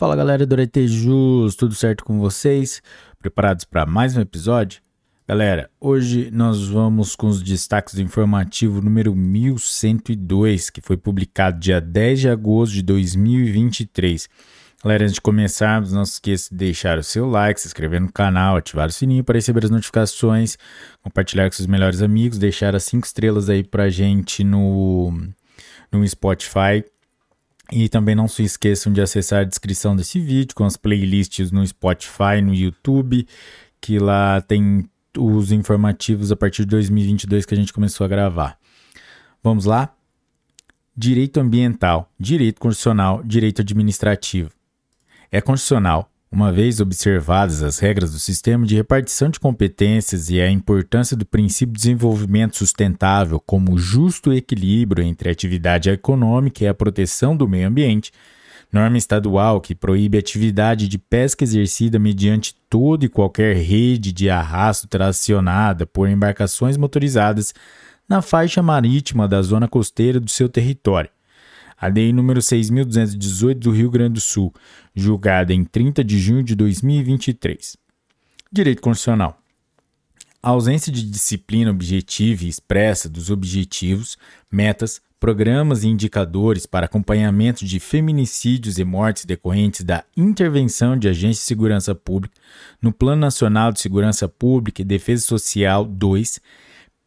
Fala galera do Aretejus, tudo certo com vocês? Preparados para mais um episódio? Galera, hoje nós vamos com os destaques do informativo número 1102, que foi publicado dia 10 de agosto de 2023. Galera, antes de começarmos, não se esqueça de deixar o seu like, se inscrever no canal, ativar o sininho para receber as notificações, compartilhar com seus melhores amigos, deixar as 5 estrelas aí pra gente no, no Spotify e também não se esqueçam de acessar a descrição desse vídeo com as playlists no Spotify, no YouTube, que lá tem os informativos a partir de 2022 que a gente começou a gravar. Vamos lá? Direito ambiental, direito constitucional, direito administrativo. É constitucional uma vez observadas as regras do sistema de repartição de competências e a importância do princípio de desenvolvimento sustentável como justo equilíbrio entre a atividade econômica e a proteção do meio ambiente, norma estadual que proíbe a atividade de pesca exercida mediante toda e qualquer rede de arrasto tracionada por embarcações motorizadas na faixa marítima da zona costeira do seu território a DEI número 6.218 do Rio Grande do Sul, julgada em 30 de junho de 2023. Direito Constitucional. A ausência de disciplina objetiva e expressa dos objetivos, metas, programas e indicadores para acompanhamento de feminicídios e mortes decorrentes da intervenção de agentes de segurança pública no Plano Nacional de Segurança Pública e Defesa Social 2,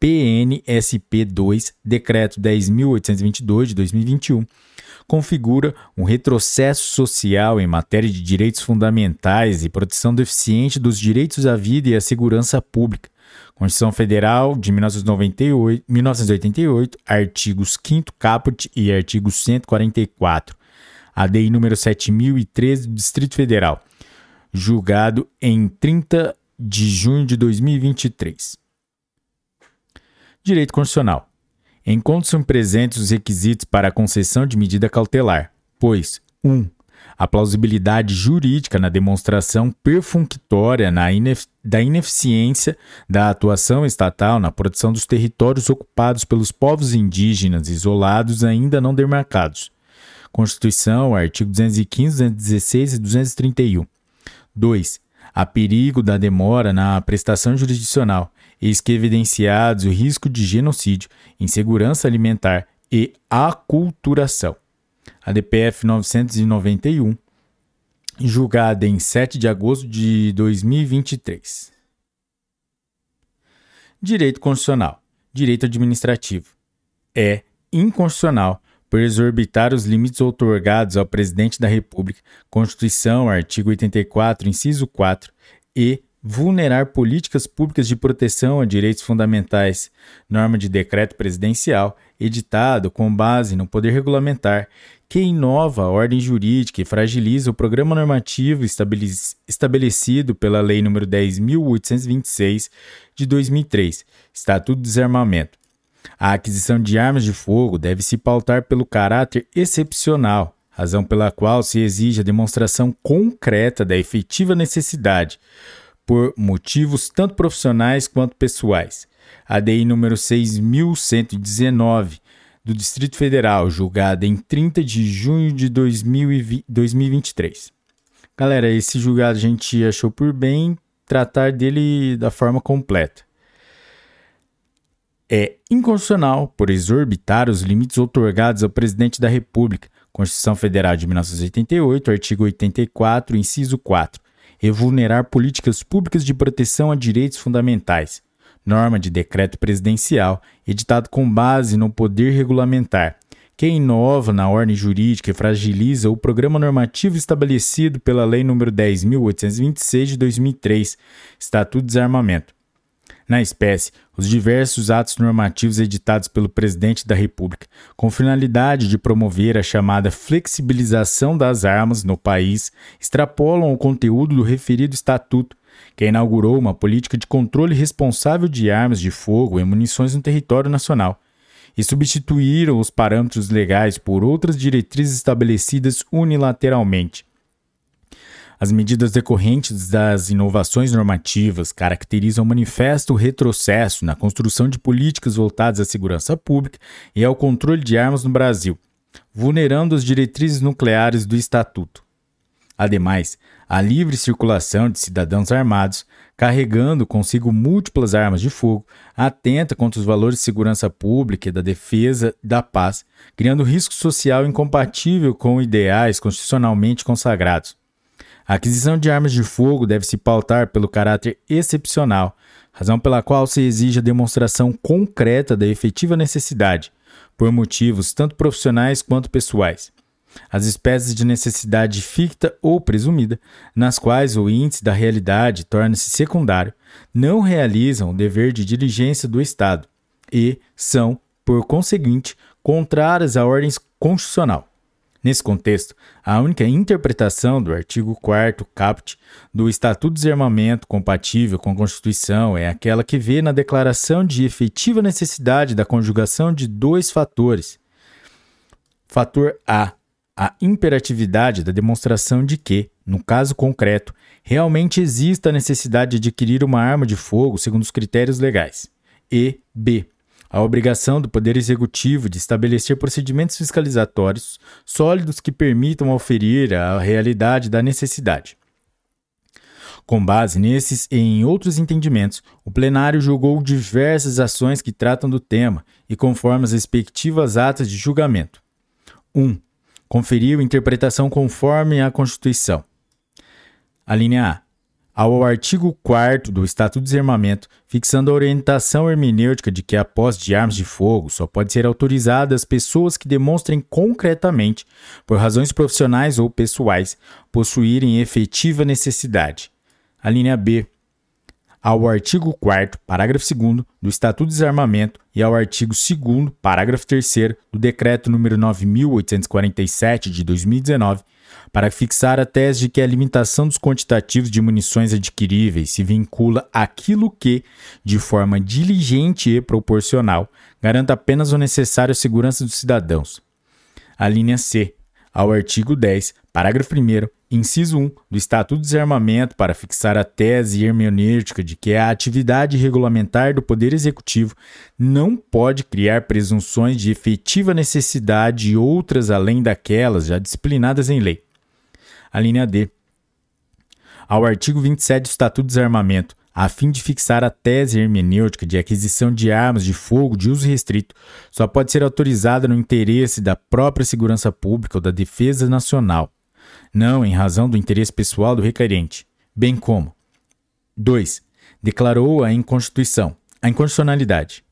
PNSP 2, Decreto 10.822 de 2021, configura um retrocesso social em matéria de direitos fundamentais e proteção deficiente dos direitos à vida e à segurança pública. Constituição Federal de 1998, 1988, artigos 5 caput e artigo 144. ADI número 7013 do Distrito Federal, julgado em 30 de junho de 2023. Direito Constitucional. Encontram-se presentes os requisitos para a concessão de medida cautelar, pois 1. Um, a plausibilidade jurídica na demonstração perfunctória na da ineficiência da atuação estatal na proteção dos territórios ocupados pelos povos indígenas isolados ainda não demarcados. Constituição, artigo 215, 216 e 231. 2. A perigo da demora na prestação jurisdicional, eis que evidenciados o risco de genocídio, insegurança alimentar e aculturação. A DPF 991, julgada em 7 de agosto de 2023. Direito constitucional. Direito administrativo. É inconstitucional por exorbitar os limites outorgados ao presidente da República, Constituição, artigo 84, inciso 4, e vulnerar políticas públicas de proteção a direitos fundamentais, norma de decreto presidencial, editado com base no poder regulamentar, que inova a ordem jurídica e fragiliza o programa normativo estabelecido pela Lei nº 10.826 de 2003, Estatuto do Desarmamento. A aquisição de armas de fogo deve se pautar pelo caráter excepcional, razão pela qual se exige a demonstração concreta da efetiva necessidade, por motivos tanto profissionais quanto pessoais. ADI número 6119 do Distrito Federal, julgada em 30 de junho de 2023. Galera, esse julgado a gente achou por bem tratar dele da forma completa. É inconstitucional por exorbitar os limites outorgados ao presidente da República, Constituição Federal de 1988, artigo 84, inciso 4, e vulnerar políticas públicas de proteção a direitos fundamentais, norma de decreto presidencial editado com base no poder regulamentar, que inova na ordem jurídica e fragiliza o programa normativo estabelecido pela Lei nº 10.826 de 2003, Estatuto de Desarmamento. Na espécie, os diversos atos normativos editados pelo Presidente da República, com finalidade de promover a chamada flexibilização das armas no país, extrapolam o conteúdo do referido estatuto, que inaugurou uma política de controle responsável de armas de fogo e munições no território nacional, e substituíram os parâmetros legais por outras diretrizes estabelecidas unilateralmente as medidas decorrentes das inovações normativas caracterizam manifesto retrocesso na construção de políticas voltadas à segurança pública e ao controle de armas no Brasil, vulnerando as diretrizes nucleares do Estatuto. Ademais, a livre circulação de cidadãos armados, carregando consigo múltiplas armas de fogo, atenta contra os valores de segurança pública e da defesa da paz, criando risco social incompatível com ideais constitucionalmente consagrados. A aquisição de armas de fogo deve se pautar pelo caráter excepcional, razão pela qual se exige a demonstração concreta da efetiva necessidade, por motivos tanto profissionais quanto pessoais. As espécies de necessidade ficta ou presumida, nas quais o índice da realidade torna-se secundário, não realizam o dever de diligência do Estado e são, por conseguinte, contrárias à ordem constitucional. Nesse contexto, a única interpretação do artigo 4 caput do Estatuto de Desarmamento compatível com a Constituição é aquela que vê na declaração de efetiva necessidade da conjugação de dois fatores. Fator A, a imperatividade da demonstração de que, no caso concreto, realmente exista a necessidade de adquirir uma arma de fogo segundo os critérios legais. E B, a obrigação do Poder Executivo de estabelecer procedimentos fiscalizatórios sólidos que permitam oferir a realidade da necessidade. Com base nesses e em outros entendimentos, o plenário julgou diversas ações que tratam do tema e conforme as respectivas atas de julgamento. 1. Um, conferiu interpretação conforme a Constituição. A linha A ao artigo 4 do Estatuto de Desarmamento, fixando a orientação hermenêutica de que a posse de armas de fogo só pode ser autorizada às pessoas que demonstrem concretamente, por razões profissionais ou pessoais, possuírem efetiva necessidade. A linha B. Ao artigo 4 parágrafo 2 do Estatuto de Desarmamento e ao artigo 2 parágrafo 3 do Decreto número 9847 de 2019, para fixar a tese de que a limitação dos quantitativos de munições adquiríveis se vincula àquilo que, de forma diligente e proporcional, garanta apenas o necessário à segurança dos cidadãos. A linha C, ao artigo 10, parágrafo 1, inciso 1 do Estatuto de Desarmamento para fixar a tese hermenêutica de que a atividade regulamentar do Poder Executivo não pode criar presunções de efetiva necessidade e outras além daquelas já disciplinadas em lei a linha D. Ao artigo 27 do Estatuto de Desarmamento, a fim de fixar a tese hermenêutica de aquisição de armas de fogo de uso restrito, só pode ser autorizada no interesse da própria segurança pública ou da defesa nacional, não em razão do interesse pessoal do requerente, bem como. 2. Declarou a inconstituição, a inconstitucionalidade.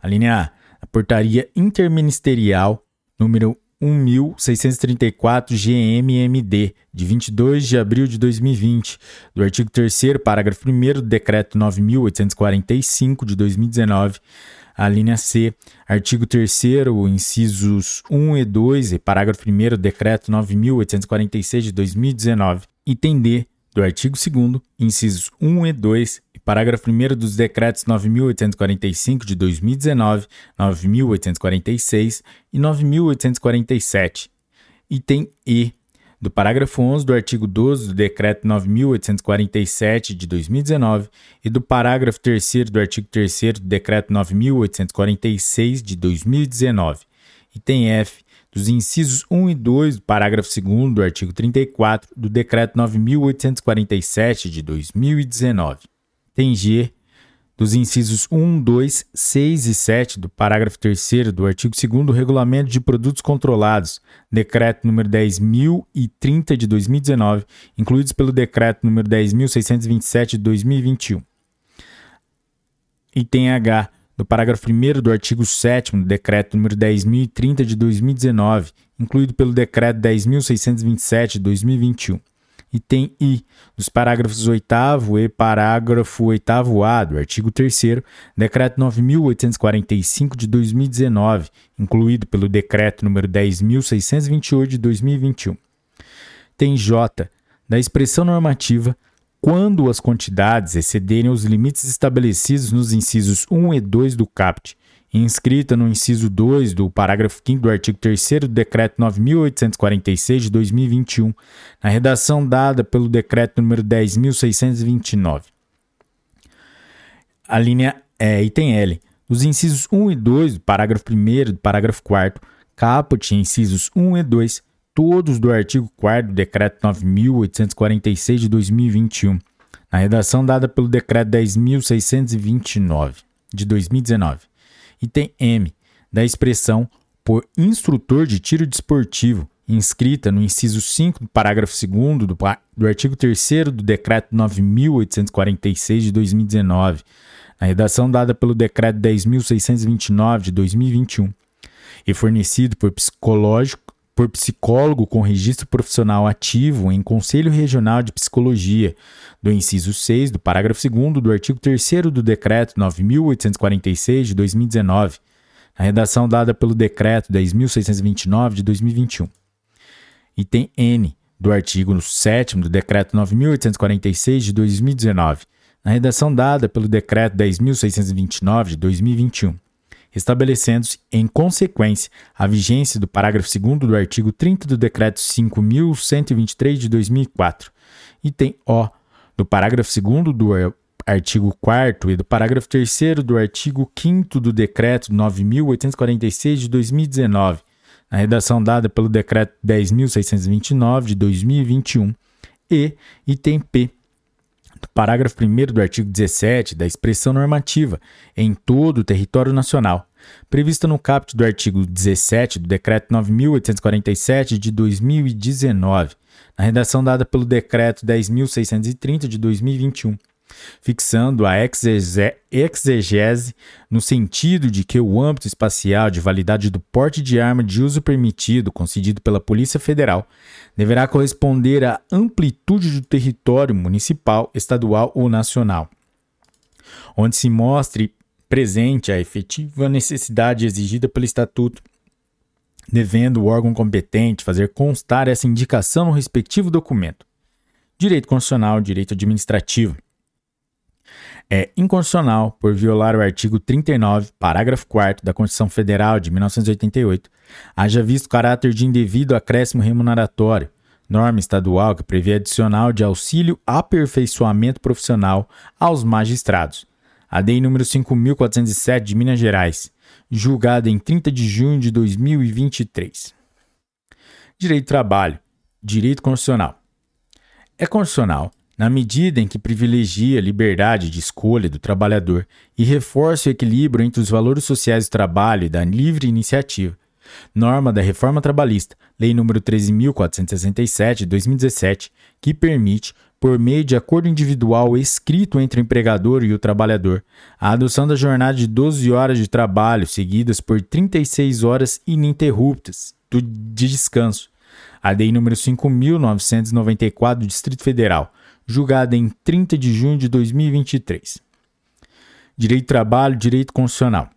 A linha A, a portaria interministerial número 1634 GMMD, de 22 de abril de 2020, do artigo 3 parágrafo 1 do decreto 9845 de 2019, a linha C, artigo 3 incisos 1 e 2 e parágrafo 1 do decreto 9846 de 2019, item D, do artigo 2 incisos 1 e 2 Parágrafo 1 dos decretos 9.845 de 2019, 9.846 e 9.847. Item E. Do parágrafo 11 do artigo 12 do decreto 9.847 de 2019 e do parágrafo 3 do artigo 3 do decreto 9.846 de 2019. Item F dos incisos 1 e 2 do parágrafo 2 do artigo 34 do Decreto 9.847 de 2019 tem G dos incisos 1, 2, 6 e 7 do parágrafo 3 do artigo 2 do Regulamento de Produtos Controlados, decreto número 10.030 de 2019, incluídos pelo decreto número 10.627 de 2021. Item H do parágrafo 1 do artigo 7 do decreto número 10.030 de 2019, incluído pelo decreto 10.627 de 2021 item I, dos parágrafos 8 e parágrafo 8A do artigo 3 Decreto 9.845 de 2019, incluído pelo Decreto número 10.628 de 2021. Tem J, da expressão normativa, quando as quantidades excederem os limites estabelecidos nos incisos 1 e 2 do CAPT, inscrita no inciso 2 do parágrafo 5 do artigo 3 do Decreto 9.846 de 2021, na redação dada pelo Decreto número 10.629. A linha é, item L. Os incisos 1 e 2 do parágrafo 1 e do parágrafo 4 caput, incisos 1 e 2, todos do artigo 4 do Decreto 9.846 de 2021, na redação dada pelo Decreto 10.629 de 2019. Item M, da expressão por instrutor de tiro desportivo, inscrita no inciso 5 do parágrafo 2 do, do artigo 3 do Decreto 9.846 de 2019, na redação dada pelo Decreto 10.629 de 2021, e fornecido por psicológico por psicólogo com registro profissional ativo em Conselho Regional de Psicologia, do inciso 6 do parágrafo 2 do artigo 3 do Decreto 9.846 de 2019, na redação dada pelo Decreto 10.629 de 2021. Item N do artigo 7 do Decreto 9.846 de 2019, na redação dada pelo Decreto 10.629 de 2021 estabelecendo-se, em consequência, a vigência do parágrafo 2 do artigo 30 do Decreto 5.123 de 2004, item O, do parágrafo 2 do artigo 4 e do parágrafo 3 do artigo 5 do Decreto 9.846 de 2019, na redação dada pelo Decreto 10.629 de 2021, e item P parágrafo 1 do artigo 17 da expressão normativa em todo o território nacional, prevista no caput do artigo 17 do Decreto 9.847 de 2019, na redação dada pelo Decreto 10.630 de 2021, fixando a exegese no sentido de que o âmbito espacial de validade do porte de arma de uso permitido concedido pela Polícia Federal deverá corresponder à amplitude do território municipal, estadual ou nacional, onde se mostre presente a efetiva necessidade exigida pelo Estatuto, devendo o órgão competente fazer constar essa indicação no respectivo documento. Direito constitucional, direito administrativo. É inconstitucional por violar o artigo 39, parágrafo 4 da Constituição Federal de 1988, haja visto caráter de indevido acréscimo remuneratório, norma estadual que prevê adicional de auxílio aperfeiçoamento profissional aos magistrados, a DEI número 5407 de Minas Gerais, julgada em 30 de junho de 2023. Direito do trabalho, direito constitucional. É constitucional na medida em que privilegia a liberdade de escolha do trabalhador e reforça o equilíbrio entre os valores sociais do trabalho e da livre iniciativa. Norma da Reforma Trabalhista, Lei nº 13.467 de 2017, que permite por meio de acordo individual escrito entre o empregador e o trabalhador, a adoção da jornada de 12 horas de trabalho seguidas por 36 horas ininterruptas de descanso. A Lei nº 5.994 do Distrito Federal, julgada em 30 de junho de 2023. Direito do trabalho, direito constitucional.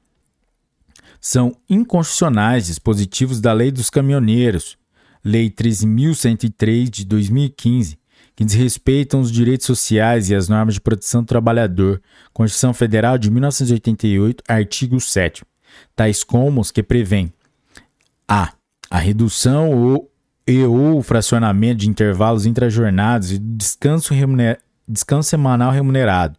São inconstitucionais dispositivos da Lei dos Caminhoneiros, Lei 13.103 de 2015, que desrespeitam os direitos sociais e as normas de proteção do trabalhador, Constituição Federal de 1988, artigo 7, tais como os que prevêem a. a redução ou, e ou o fracionamento de intervalos intrajornados e descanso, descanso semanal remunerado.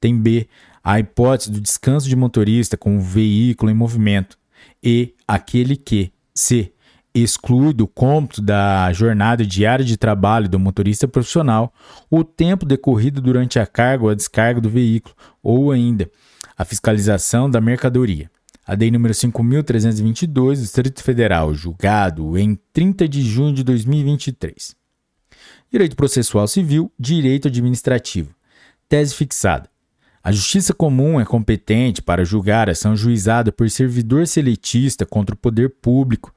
Tem B. A hipótese do descanso de motorista com o veículo em movimento. E aquele que C exclui do cômputo da jornada diária de trabalho do motorista profissional o tempo decorrido durante a carga ou a descarga do veículo, ou ainda a fiscalização da mercadoria. A Lei número 5.322 do Distrito Federal, julgado em 30 de junho de 2023. Direito processual civil, direito administrativo. Tese fixada. A Justiça Comum é competente para julgar ação juizada por servidor seletista contra o poder público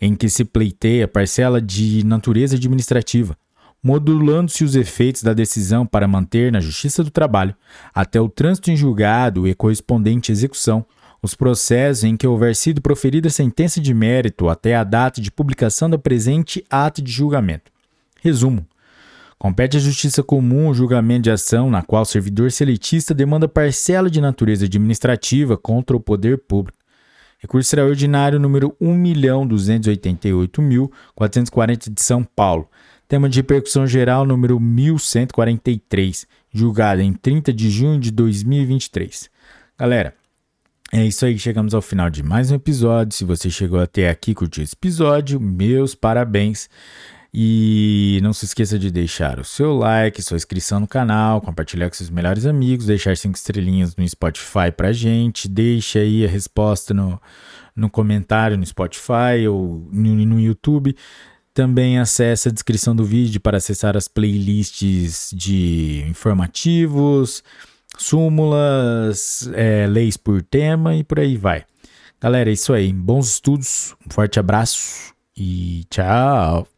em que se pleiteia parcela de natureza administrativa, modulando-se os efeitos da decisão para manter na Justiça do Trabalho, até o trânsito em julgado e correspondente execução, os processos em que houver sido proferida sentença de mérito até a data de publicação da presente ato de julgamento. Resumo. Compete à Justiça Comum o julgamento de ação na qual o servidor seletista demanda parcela de natureza administrativa contra o poder público. Recurso extraordinário número 1.288.440 de São Paulo. Tema de repercussão geral número 1143, julgado em 30 de junho de 2023. Galera, É isso aí, chegamos ao final de mais um episódio. Se você chegou até aqui, curtiu esse episódio, meus parabéns. E não se esqueça de deixar o seu like, sua inscrição no canal, compartilhar com seus melhores amigos, deixar cinco estrelinhas no Spotify pra gente, deixa aí a resposta no, no comentário no Spotify ou no, no YouTube. Também acesse a descrição do vídeo para acessar as playlists de informativos, súmulas, é, leis por tema e por aí vai. Galera, é isso aí. Bons estudos, um forte abraço e tchau!